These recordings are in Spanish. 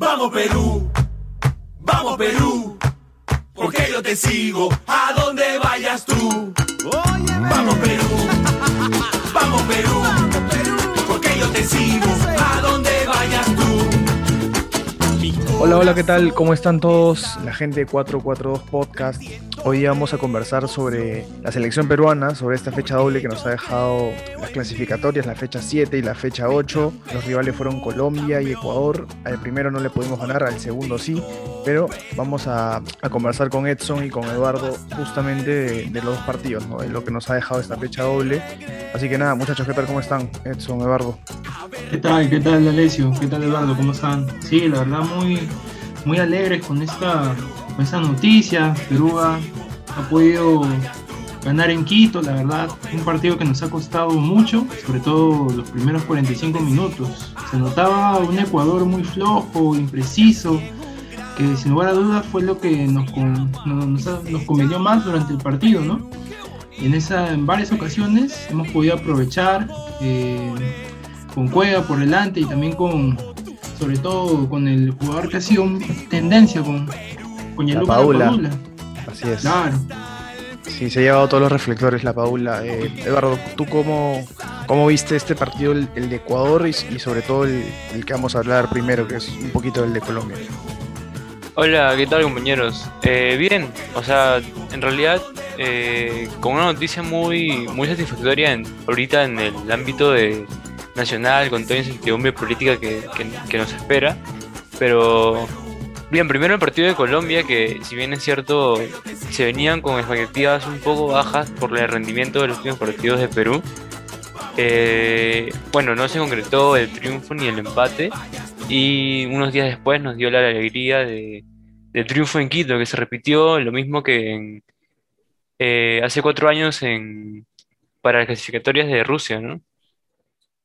Vamos Perú, vamos Perú, porque yo te sigo. A donde vayas tú. Vamos Perú, vamos Perú, porque yo te sigo. A donde vayas tú. Hola, hola, ¿qué tal? ¿Cómo están todos? La gente de 442 Podcast. Hoy vamos a conversar sobre la selección peruana, sobre esta fecha doble que nos ha dejado las clasificatorias, la fecha 7 y la fecha 8. Los rivales fueron Colombia y Ecuador. Al primero no le pudimos ganar, al segundo sí. Pero vamos a, a conversar con Edson y con Eduardo justamente de, de los dos partidos, ¿no? de lo que nos ha dejado esta fecha doble. Así que nada, muchachos, ¿qué tal? ¿Cómo están? Edson, Eduardo. ¿Qué tal? ¿Qué tal, Alessio? ¿Qué tal, Eduardo? ¿Cómo están? Sí, la verdad, muy, muy alegres con esta, con esta noticia. Perú ha, ha podido ganar en Quito, la verdad. Un partido que nos ha costado mucho, sobre todo los primeros 45 minutos. Se notaba un Ecuador muy flojo, impreciso, que sin lugar a dudas fue lo que nos, nos, nos, convenió más durante el partido, ¿no? En, esa, en varias ocasiones hemos podido aprovechar. eh, con Cueva por delante y también con, sobre todo con el jugador que ha sido tendencia con, con La Paula. Lapadula. Así es. Claro. Sí, se ha llevado todos los reflectores la Paula. Eh, Eduardo, ¿tú cómo, cómo viste este partido, el, el de Ecuador y, y sobre todo el, el que vamos a hablar primero, que es un poquito el de Colombia? Hola, ¿qué tal compañeros? Eh, bien, o sea, en realidad eh, con una noticia muy, muy satisfactoria en- ahorita en el ámbito de nacional, con toda incertidumbre política que, que- que nos espera, pero bien, primero el partido de Colombia, que si bien es cierto, se venían con expectativas un poco bajas por el rendimiento de los últimos partidos de Perú, eh, bueno, no se concretó el triunfo ni el empate, y unos días después nos dio la alegría de, del triunfo en Quito, que se repitió lo mismo que en, eh, hace cuatro años en, para las clasificatorias de Rusia, ¿no?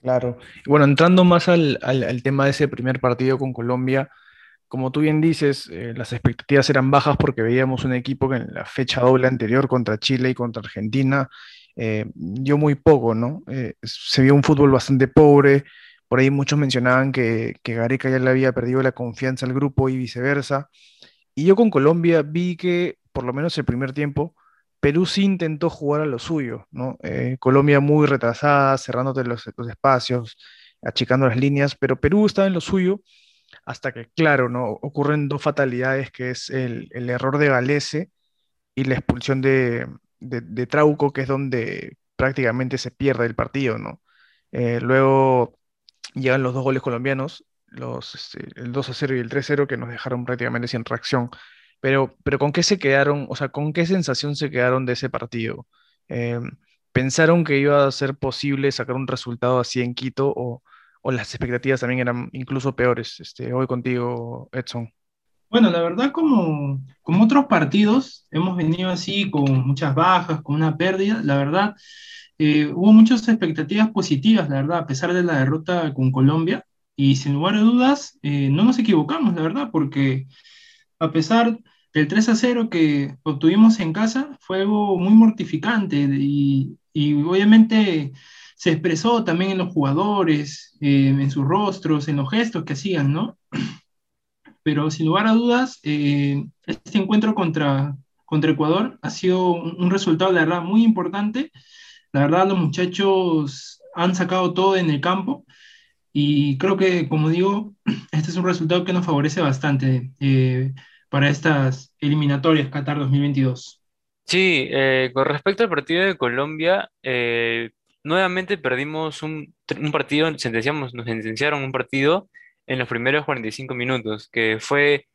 Claro. Bueno, entrando más al tema de ese primer partido con Colombia, como tú bien dices, eh, las expectativas eran bajas porque veíamos un equipo que en la fecha doble anterior contra Chile y contra Argentina eh, dio muy poco, ¿no? Eh, se vio un fútbol bastante pobre. Por ahí muchos mencionaban que, que Gareca ya le había perdido la confianza al grupo y viceversa. Y yo con Colombia vi que, por lo menos el primer tiempo, Perú sí intentó jugar a lo suyo, ¿no? Eh, Colombia muy retrasada, cerrándote los, los espacios, achicando las líneas, pero Perú estaba en lo suyo hasta que, claro, ¿no? Ocurren dos fatalidades, que es el, error de Galese y la expulsión de Trauco, que es donde prácticamente se pierde el partido, ¿no? Eh, luego llegan los dos goles colombianos, los, este, el 2 a 0 y el 3 a 0, que nos dejaron prácticamente sin reacción. Pero, pero ¿con qué se quedaron? O sea, ¿con qué sensación se quedaron de ese partido? Eh, ¿pensaron que iba a ser posible sacar un resultado así en Quito o, o las expectativas también eran incluso peores? Este, voy contigo, Edson. Bueno, la verdad, como, como otros partidos, hemos venido así con muchas bajas, con una pérdida. La verdad, eh, hubo muchas expectativas positivas, la verdad, a pesar de la derrota con Colombia. Y sin lugar a dudas, eh, no nos equivocamos, la verdad, porque a pesar del 3 a 0 que obtuvimos en casa, fue algo muy mortificante y, obviamente se expresó también en los jugadores, eh, en sus rostros, en los gestos que hacían, ¿no? Pero sin lugar a dudas, eh, este encuentro contra, contra Ecuador ha sido un, un resultado, la verdad, muy importante. La verdad, los muchachos han sacado todo en el campo y creo que, como digo, este es un resultado que nos favorece bastante eh, para estas eliminatorias Qatar 2022. Sí, eh, con respecto al partido de Colombia, eh, nuevamente perdimos un, partido, sentenciamos, nos sentenciaron un partido en los primeros 45 minutos, que fue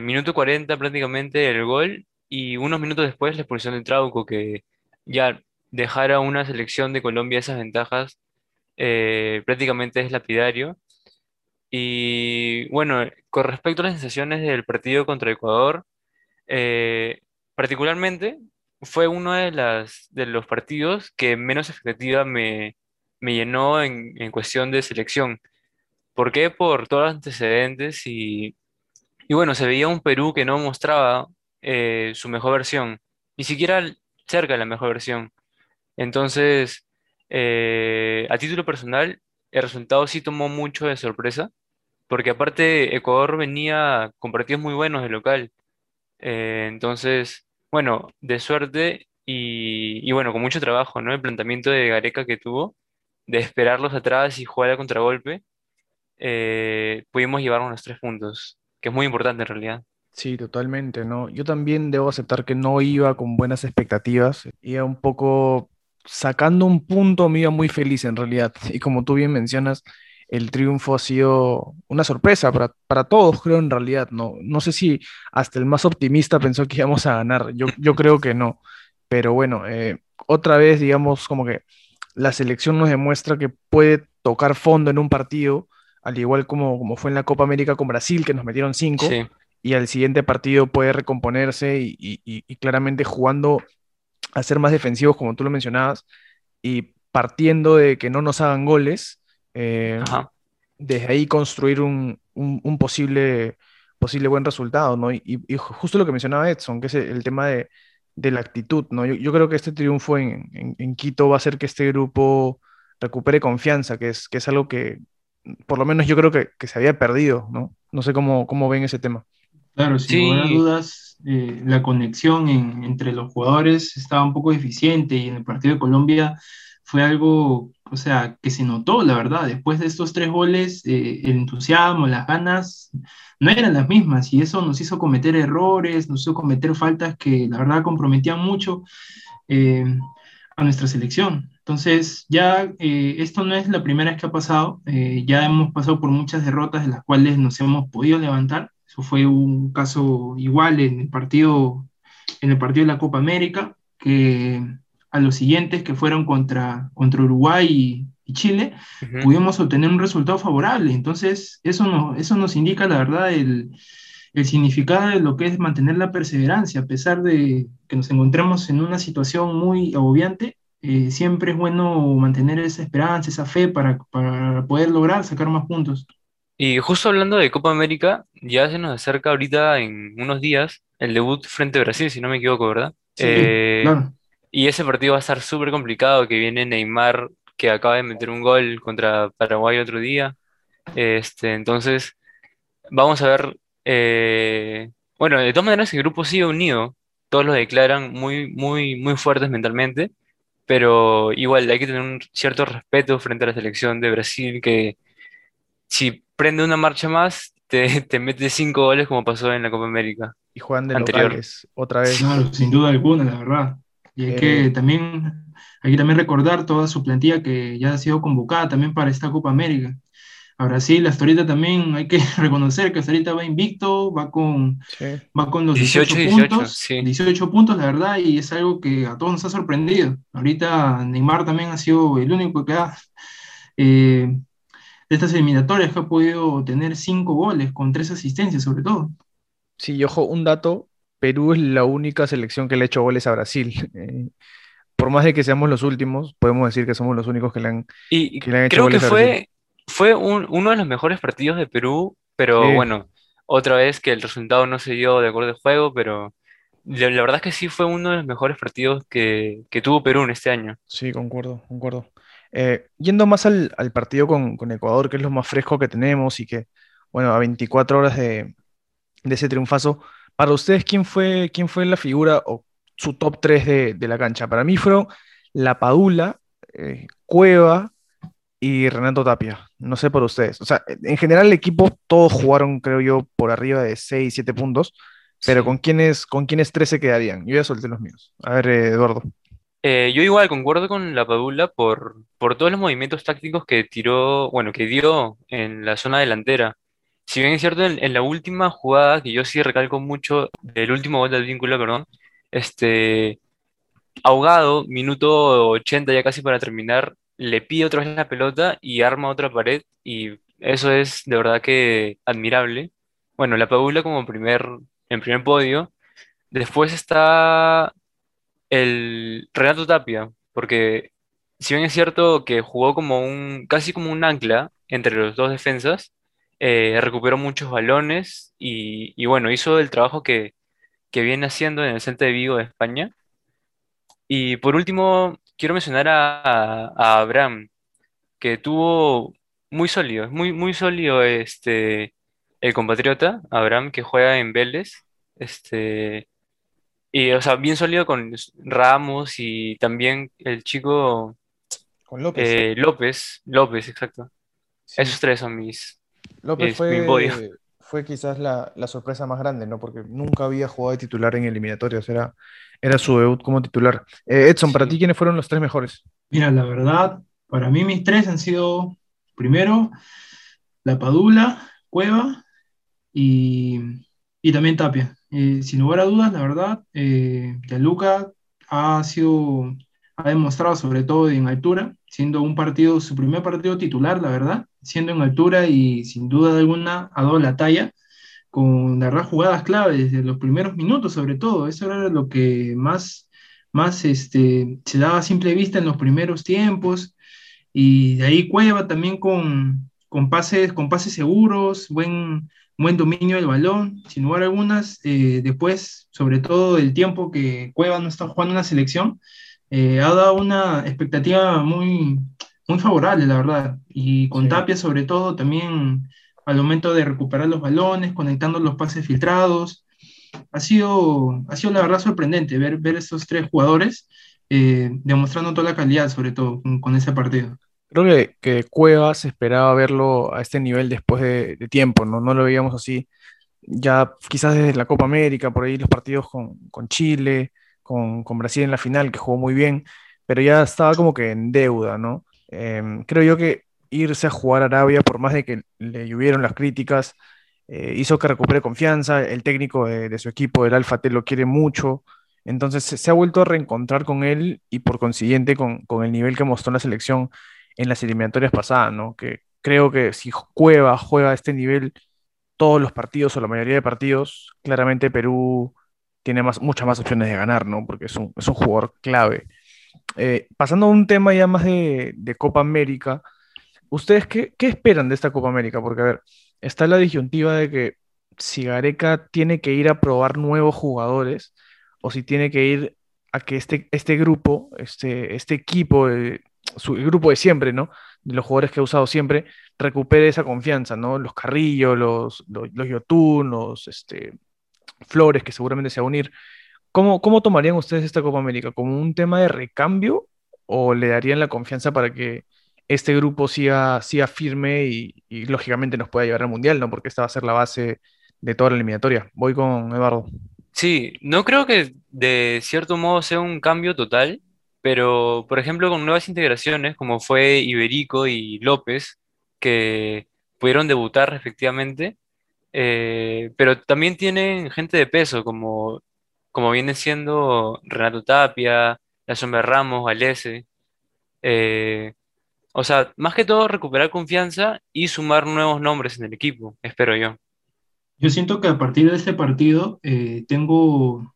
minuto 40 prácticamente el gol y unos minutos después la expulsión de Trauco, que ya dejar a una selección de Colombia esas ventajas eh, prácticamente es lapidario. Y bueno, con respecto a las sensaciones del partido contra Ecuador, eh, particularmente fue uno de las, de los partidos que menos expectativa me, me llenó en, cuestión de selección. ¿Por qué? Por todos los antecedentes y, y bueno, se veía un Perú que no mostraba eh, su mejor versión, ni siquiera cerca de la mejor versión. Entonces, eh, a título personal, el resultado sí tomó mucho de sorpresa, porque aparte Ecuador venía con partidos muy buenos de local. Eh, entonces, bueno, de suerte y, bueno, con mucho trabajo, ¿no? El planteamiento de Gareca que tuvo, de esperarlos atrás y jugar a contragolpe, eh, pudimos llevarnos los tres puntos, que es muy importante en realidad. Sí, totalmente, ¿no? Yo también debo aceptar que no iba con buenas expectativas, iba un poco sacando un punto, me iba muy feliz en realidad. Y como tú bien mencionas, el triunfo ha sido una sorpresa para, para todos, creo en realidad, ¿no? No sé si hasta el más optimista pensó que íbamos a ganar, yo, yo creo que no, pero bueno, eh, otra vez, digamos, como que la selección nos demuestra que puede tocar fondo en un partido, al igual como, como fue en la Copa América con Brasil, que nos metieron cinco Sí, y al siguiente partido puede recomponerse y, y- y- y claramente jugando a ser más defensivos, como tú lo mencionabas, y partiendo de que no nos hagan goles, eh, desde ahí construir un, un- un posible, posible buen resultado, ¿no? Y, justo lo que mencionaba Edson, que es el, el tema de, de la actitud, ¿no? Yo, yo creo que este triunfo en, en- en Quito va a hacer que este grupo recupere confianza, que es, que es algo que por lo menos yo creo que, que se había perdido, ¿no? No sé cómo, cómo ven ese tema. Claro, sin lugar a Sí, dudas, eh, la conexión en- entre los jugadores estaba un poco deficiente y en el partido de Colombia fue algo, o sea, que se notó, la verdad. Después de estos tres goles, eh, el entusiasmo, las ganas no eran las mismas y eso nos hizo cometer errores, nos hizo cometer faltas que la verdad comprometían mucho eh, a nuestra selección. Entonces, ya eh, esto no es la primera vez que ha pasado, eh, ya hemos pasado por muchas derrotas de las cuales nos hemos podido levantar. Eso fue un caso igual en el partido, en el partido de la Copa América, que a los siguientes que fueron contra, contra Uruguay y, y Chile, ujú. pudimos obtener un resultado favorable. Entonces, eso, no, eso nos indica, la verdad, el, el significado de lo que es mantener la perseverancia, a pesar de que nos encontremos en una situación muy agobiante, eh, siempre es bueno mantener esa esperanza, esa fe para, para poder lograr sacar más puntos. Y justo hablando de Copa América, ya se nos acerca ahorita en unos días el debut frente a Brasil, si no me equivoco, ¿verdad? Sí, Eh, claro. y ese partido va a estar súper complicado, que viene Neymar, que acaba de meter un gol contra Paraguay otro día. Este, entonces, vamos a ver. eh, bueno, de todas maneras, el grupo sigue unido. Todos lo declaran muy, muy, muy fuertes mentalmente, pero igual hay que tener un cierto respeto frente a la selección de Brasil, que si prende una marcha más, te, te mete cinco goles como pasó en la Copa América Y juegan de anterior. locales, otra vez. Claro, sin duda alguna, la verdad. Y hay que Eh, también, hay que también recordar toda su plantilla que ya ha sido convocada también para esta Copa América. A Brasil, hasta ahorita también hay que reconocer que hasta ahorita va invicto, va con, sí. va con los 18 18 18, puntos, sí. 18 puntos, la verdad, y es algo que a todos nos ha sorprendido. Ahorita Neymar también ha sido el único que ha, eh, estas eliminatorias que ha podido tener cinco goles con tres asistencias, sobre todo. Sí, y ojo, un dato, Perú es la única selección que le ha hecho goles a Brasil. Eh, por más de que seamos los últimos, podemos decir que somos los únicos que le han, Y que le han hecho creo que goles a Brasil. fue, fue un- uno de los mejores partidos de Perú, pero Sí, bueno, otra vez que el resultado no se dio de acuerdo al juego, pero la, la verdad es que sí fue uno de los mejores partidos que, que tuvo Perú en este año. sí, concuerdo, concuerdo. Eh, yendo más al, al partido con, con Ecuador, que es lo más fresco que tenemos y que, bueno, a 24 horas de, de ese triunfazo, para ustedes, ¿quién fue, quién fue la figura o su top 3 de, de la cancha? Para mí fueron La Padula, eh, Cueva y Renato Tapia. No sé por ustedes. O sea, en general el equipo, todos jugaron, creo yo, por arriba de 6, 7 puntos, pero Sí. ¿con quiénes, con quiénes 3 se quedarían? Yo ya solté los míos. A ver, eh, Eduardo. Eh, yo igual concuerdo con la Padula por, por todos los movimientos tácticos que tiró, bueno, que dio en la zona delantera. Si bien es cierto, en, en la última jugada, que yo sí recalco mucho, del último gol del vínculo, perdón, este, ahogado, minuto 80 ya casi para terminar, le pide otra vez la pelota y arma otra pared y eso es de verdad que admirable. Bueno, la Padula como primer, en primer podio. Después está el Renato Tapia, porque si bien es cierto que jugó como un, casi como un ancla entre los dos defensas, eh, recuperó muchos balones y, bueno, hizo el trabajo que, que viene haciendo en el Celta de Vigo de España. Y por último, quiero mencionar a, a Abraham, que tuvo muy sólido, muy, muy sólido este, el compatriota, Abraham, que juega en Vélez. Este, y, o sea, bien sólido con Ramos y también el chico Con López. eh, López, López, exacto. Sí. Esos tres son mis... López es mi podio. fue, quizás la, la sorpresa más grande, ¿no? Porque nunca había jugado de titular en eliminatorias, era, era su debut como titular. Eh, Edson, para ti, ¿quiénes fueron los tres mejores? Mira, la verdad, para mí mis tres han sido, primero, La Padula, Cueva y, y también Tapia. Eh, sin lugar a dudas, la verdad, eh, Gianluca ha sido, ha demostrado sobre todo en altura, siendo un partido, su primer partido titular, la verdad, siendo en altura y sin duda alguna ha dado la talla con la verdad jugadas clave desde los primeros minutos, sobre todo. Eso era lo que más, más este, se daba a simple vista en los primeros tiempos. Y de ahí Cueva también con, con pases, con pases seguros, buen, buen dominio del balón, sin lugar a algunas. eh, después, sobre todo el tiempo que Cueva no está jugando en la selección, eh, ha dado una expectativa muy, muy favorable, la verdad. Y con Sí. Tapia, sobre todo, también al momento de recuperar los balones, conectando los pases filtrados. Ha sido, ha sido la verdad sorprendente ver, ver estos tres jugadores eh, demostrando toda la calidad, sobre todo con, con ese partido. Creo que, que Cuevas esperaba verlo a este nivel después de, tiempo, ¿no? No lo veíamos así. Ya quizás desde la Copa América, por ahí los partidos con, con Chile, con, con Brasil en la final, que jugó muy bien, pero ya estaba como que en deuda, ¿no? Em, creo yo que irse a jugar a Arabia, por más de que le llovieron las críticas, eh, hizo que recupere confianza. El técnico de, su equipo, el Alfa T, lo quiere mucho. Entonces se, se ha vuelto a reencontrar con él y por consiguiente con, con el nivel que mostró en la selección en las eliminatorias pasadas, ¿no? Que creo que si Cueva juega a este nivel todos los partidos o la mayoría de partidos, claramente Perú tiene más, muchas más opciones de ganar, ¿no? Porque es un, es un jugador clave. Eh, pasando a un tema ya más de, Copa América, ¿ustedes qué, qué esperan de esta Copa América? Porque, a ver, está la disyuntiva de que si Gareca tiene que ir a probar nuevos jugadores o si tiene que ir a que este, este grupo, este, este equipo, su el grupo de siempre, ¿no? De los jugadores que ha usado siempre, recupere esa confianza, ¿no? Los Carrillo, los, los, los Yotun, los este, Flores, que seguramente se va a unir. ¿Cómo, cómo tomarían ustedes esta Copa América? ¿Como un tema de recambio o le darían la confianza para que este grupo siga, firme y, y lógicamente nos pueda llevar al Mundial, ¿no? Porque esta va a ser la base de toda la eliminatoria. Voy con Eduardo. Sí, no creo que de cierto modo sea un cambio total, pero por ejemplo con nuevas integraciones como fue Iberico y López, que pudieron debutar respectivamente, eh, pero también tienen gente de peso como, como viene siendo Renato Tapia, La Sombra Ramos, Galese. eh, o sea, más que todo recuperar confianza y sumar nuevos nombres en el equipo, espero yo. Yo siento que a partir de este partido eh, tengo,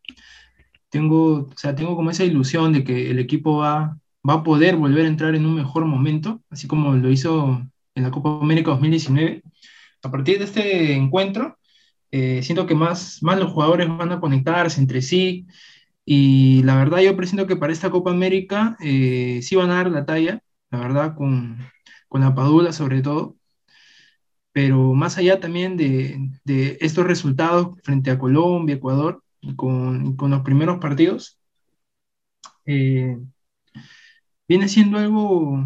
tengo, o sea, tengo como esa ilusión de que el equipo va, va a poder volver a entrar en un mejor momento, así como lo hizo en la Copa América 2019. A partir de este encuentro, eh, siento que más, más los jugadores van a conectarse entre sí y la verdad yo presiento que para esta Copa América eh, sí van a dar la talla, la verdad, con, con la Padula sobre todo pero más allá también de, de estos resultados frente a Colombia, Ecuador, con, los primeros partidos, eh, viene siendo algo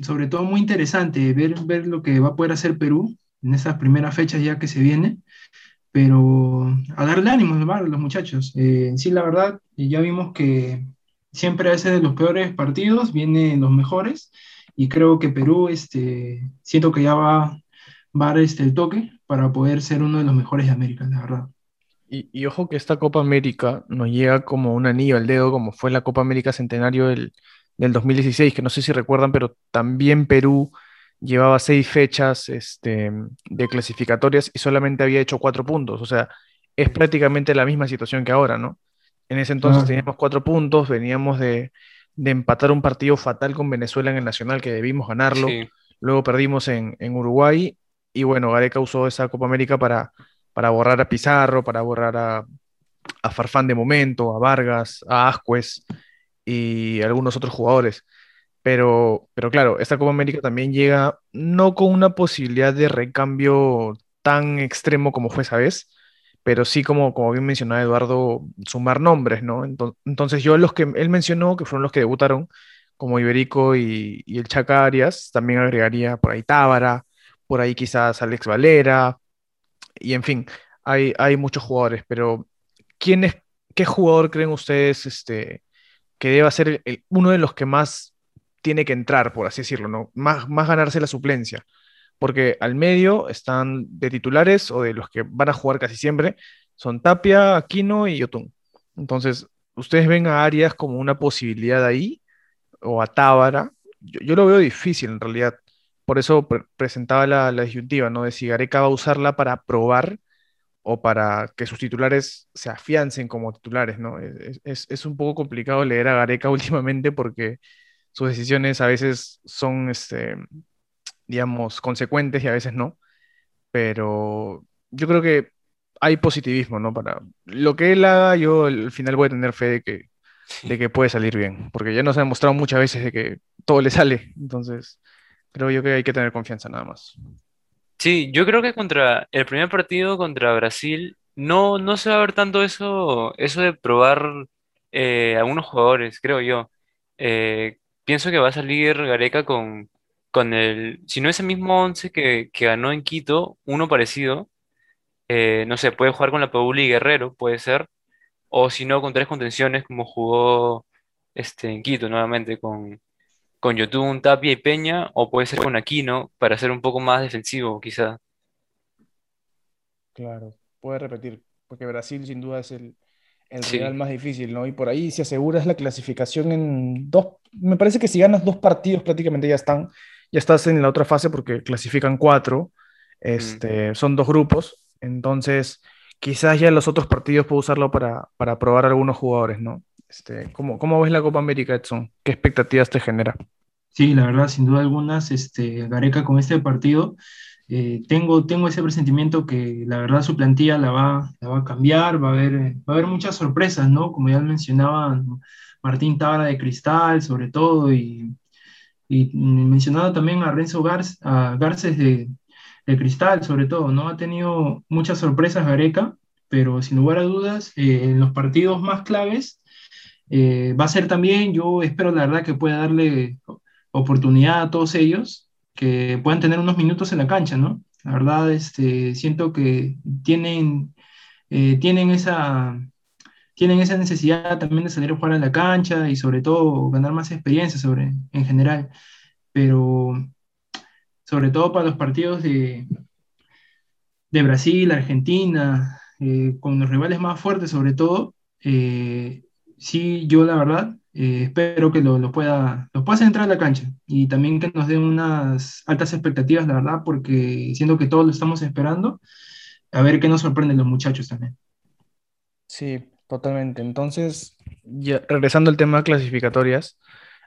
sobre todo muy interesante ver, ver lo que va a poder hacer Perú en estas primeras fechas ya que se vienen, pero a darle ánimo a los muchachos. Eh, sí, la verdad, ya vimos que siempre a veces de los peores partidos vienen los mejores, y creo que Perú, este, siento que ya va va a dar este, el toque para poder ser uno de los mejores de América, la verdad. Y, y, ojo que esta Copa América nos llega como un anillo al dedo, como fue la Copa América Centenario del, del 2016, que no sé si recuerdan, pero también Perú llevaba seis fechas este, de clasificatorias y solamente había hecho cuatro puntos. O sea, es prácticamente la misma situación que ahora, ¿no? En ese entonces Ah. teníamos cuatro puntos, veníamos de, de empatar un partido fatal con Venezuela en el Nacional que debimos ganarlo. Sí. Luego perdimos en, en Uruguay y bueno, Gareca usó esa Copa América para, para borrar a Pizarro, para borrar a, a Farfán de momento, a Vargas, a Ascuez y algunos otros jugadores. Pero, pero claro, esta Copa América también llega no con una posibilidad de recambio tan extremo como fue esa vez, pero sí como, como bien mencionaba Eduardo, sumar nombres, ¿no? Enton- Entonces yo los que él mencionó, que fueron los que debutaron, como Iberico y, y el Chaca Arias, también agregaría por ahí Tábara, por ahí quizás Alex Valera, y en fin, hay, hay muchos jugadores, pero ¿quién es, qué jugador creen ustedes este, que deba ser el- uno de los que más tiene que entrar, por así decirlo, ¿no? Más, más ganarse la suplencia? Porque al medio están de titulares o de los que van a jugar casi siempre, son Tapia, Aquino y Yotun. Entonces, ¿ustedes ven a Arias como una posibilidad ahí? ¿O a Tábara? Yo, yo lo veo difícil en realidad. Por eso pre- presentaba la, la disyuntiva, ¿no? De si Gareca va a usarla para probar o para que sus titulares se afiancen como titulares, ¿no? Es, es- es un poco complicado leer a Gareca últimamente porque sus decisiones a veces son, este, digamos, consecuentes y a veces no, pero yo creo que hay positivismo, ¿no? Para lo que él haga, yo al final voy a tener fe de que, de que puede salir bien, porque ya nos ha demostrado muchas veces de que todo le sale, entonces creo yo que hay que tener confianza nada más. Sí, yo creo que contra el primer partido contra Brasil no, no se va a ver tanto eso, eso de probar eh, algunos jugadores, creo yo. Eh, pienso que va a salir Gareca con, con el, si no ese mismo once que, que ganó en Quito, uno parecido, eh, no sé, puede jugar con la Pauli Guerrero, puede ser, o si no, con tres contenciones como jugó este, en Quito nuevamente con, con Yotun, Tapia y Peña, o puede ser con Aquino para ser un poco más defensivo, quizá. Claro, puede repetir, porque Brasil sin duda es el, el rival más difícil, ¿no? Y por ahí si aseguras la clasificación en dos, me parece que si ganas dos partidos prácticamente ya están, ya estás en la otra fase porque clasifican cuatro, Mm. este, son dos grupos, entonces quizás ya en los otros partidos puedo usarlo para, para probar algunos jugadores, ¿no? Este, ¿cómo, cómo ves la Copa América, Edson? ¿Qué expectativas te genera? Sí, la verdad, sin duda algunas, este, Gareca con este partido, eh, tengo, tengo ese presentimiento que la verdad su plantilla la va, la va a cambiar, va a haber, va a haber muchas sorpresas, ¿no? Como ya mencionaba Martín Tábara de Cristal, sobre todo, y, y mencionaba también a Renzo Garz- a Garces de, de Cristal, sobre todo, ¿no? Ha tenido muchas sorpresas Gareca, pero sin lugar a dudas, eh, en los partidos más claves eh, va a ser también, yo espero la verdad que pueda darle oportunidad a todos ellos, que puedan tener unos minutos en la cancha, ¿no? La verdad, este, siento que tienen, eh, tienen esa, tienen esa necesidad también de salir a jugar a la cancha y sobre todo ganar más experiencia sobre, en general, pero sobre todo para los partidos de, de Brasil, Argentina, eh, con los rivales más fuertes sobre todo, eh, sí, yo la verdad eh, espero que lo, lo pueda, lo pueda entrar a la cancha y también que nos den unas altas expectativas, la verdad, porque siento que todos lo estamos esperando, a ver qué nos sorprenden los muchachos también. Sí, totalmente. Entonces, ya, regresando al tema de clasificatorias,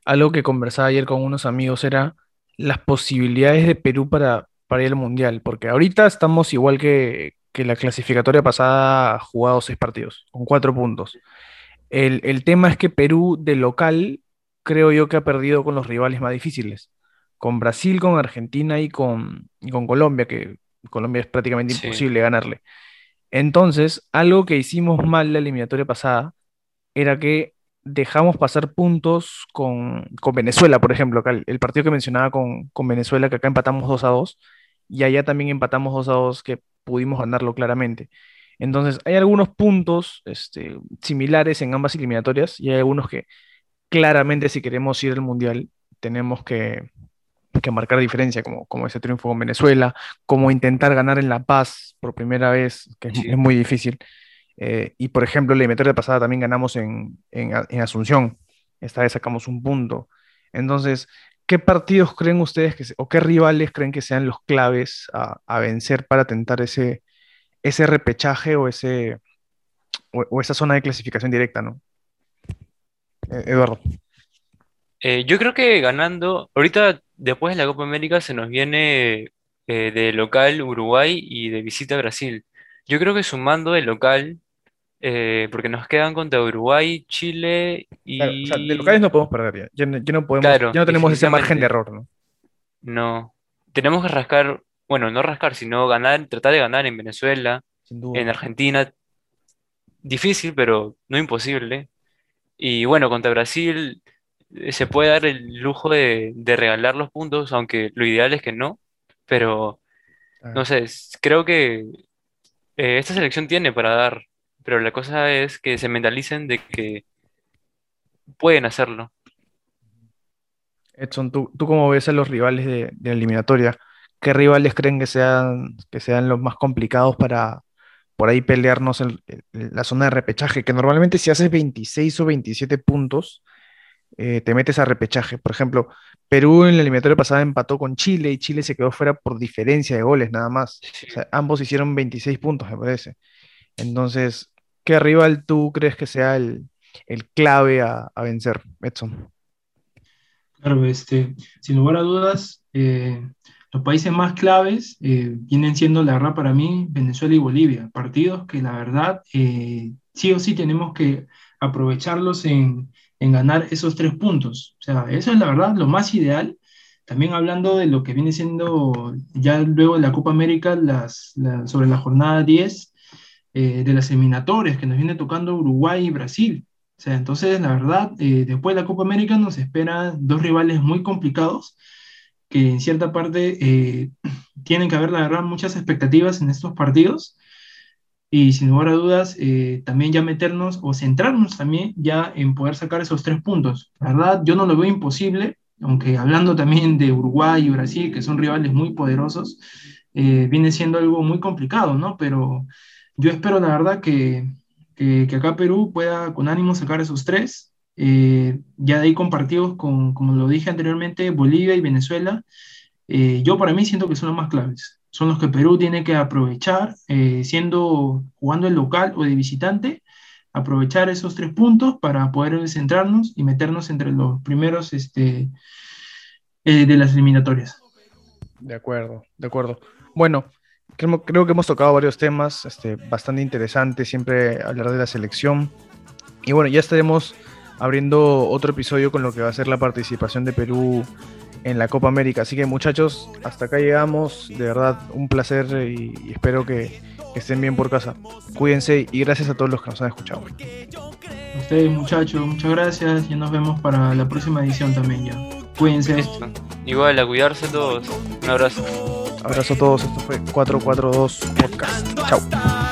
algo que conversaba ayer con unos amigos era las posibilidades de Perú para, para ir al Mundial, porque ahorita estamos igual que, que la clasificatoria pasada, jugado seis partidos, con cuatro puntos. El, el tema es que Perú de local creo yo que ha perdido con los rivales más difíciles, con Brasil, con Argentina y con, y con Colombia, que Colombia es prácticamente Sí. imposible ganarle. Entonces, algo que hicimos mal la eliminatoria pasada era que dejamos pasar puntos con, con Venezuela, por ejemplo, el partido que mencionaba con, con Venezuela, que acá empatamos 2 a 2, y allá también empatamos 2 a 2, que pudimos ganarlo claramente. Entonces, hay algunos puntos este, similares en ambas eliminatorias, y hay algunos que claramente si queremos ir al Mundial, tenemos que, que marcar diferencia, como, como ese triunfo con Venezuela, como intentar ganar en La Paz por primera vez, que es, muy difícil. Eh, y por ejemplo, la eliminatoria pasada también ganamos en, en, A- en Asunción. Esta vez sacamos un punto. Entonces, ¿qué partidos creen ustedes que se- o qué rivales creen que sean los claves a, a vencer para tentar ese, ese repechaje o, ese, o, o esa zona de clasificación directa, ¿no? Eh, Eduardo. Eh, yo creo que ganando, ahorita después de la Copa América se nos viene eh, de local Uruguay y de visita Brasil. Yo creo que sumando de local eh, porque nos quedan contra Uruguay, Chile y... Claro, o sea, de locales no podemos perder ya. Ya no, ya no podemos, Claro, ya no tenemos ese margen de error, ¿no? No, tenemos que rascar, bueno, no rascar, sino ganar, tratar de ganar en Venezuela, en Argentina. Difícil, pero no imposible. Y bueno, contra Brasil eh, se puede dar el lujo de, de regalar los puntos, aunque lo ideal es que no. Pero Claro. no sé, creo que eh, esta selección tiene para dar, pero la cosa es que se mentalicen de que pueden hacerlo. Edson, ¿tú, tú cómo ves a los rivales de, de la eliminatoria? ¿Qué rivales creen que sean, que sean los más complicados para por ahí pelearnos en, en la zona de repechaje? Que normalmente si haces 26 o 27 puntos, eh, te metes a repechaje. Por ejemplo, Perú en la eliminatoria pasada empató con Chile y Chile se quedó fuera por diferencia de goles nada más. Sí. O sea, ambos hicieron 26 puntos, me parece. Entonces, ¿qué rival tú crees que sea el, el clave a, a vencer, Edson? Claro, este, sin lugar a dudas, eh, los países más claves eh, vienen siendo, la verdad, para mí, Venezuela y Bolivia. Partidos que, la verdad, eh, sí o sí tenemos que aprovecharlos en, en ganar esos tres puntos. O sea, eso es, la verdad, lo más ideal. También hablando de lo que viene siendo ya luego de la Copa América, las, la- sobre la jornada 10 eh, de las eliminatorias que nos viene tocando Uruguay y Brasil. O sea, entonces, la verdad, eh, después de la Copa América nos esperan dos rivales muy complicados que en cierta parte eh, tienen que haber, la verdad, muchas expectativas en estos partidos y sin lugar a dudas eh, también ya meternos o centrarnos también ya en poder sacar esos tres puntos. La verdad, yo no lo veo imposible, aunque hablando también de Uruguay y Brasil, que son rivales muy poderosos, eh, viene siendo algo muy complicado, ¿no? Pero yo espero, la verdad, que, que, que acá Perú pueda con ánimo sacar esos tres. Eh, ya de ahí compartidos con, como lo dije anteriormente, Bolivia y Venezuela. Eh, yo para mí siento que son los más claves. Son los que Perú tiene que aprovechar, eh, siendo jugando el local o de visitante, aprovechar esos tres puntos para poder centrarnos y meternos entre los primeros este, eh, de las eliminatorias. De acuerdo, de acuerdo. Bueno, creo, creo que hemos tocado varios temas este, bastante interesantes, siempre hablar de la selección. Y bueno, ya estaremos abriendo otro episodio con lo que va a ser la participación de Perú en la Copa América. Así que muchachos, hasta acá llegamos. De verdad, un placer y, y espero que, que estén bien por casa. Cuídense y gracias a todos los que nos han escuchado. A ustedes, muchachos, muchas gracias y nos vemos para la próxima edición también ya. Cuídense. Listo. Igual, a cuidarse todos. Un abrazo. Abrazo a todos. Esto fue 442 Podcast. Chao.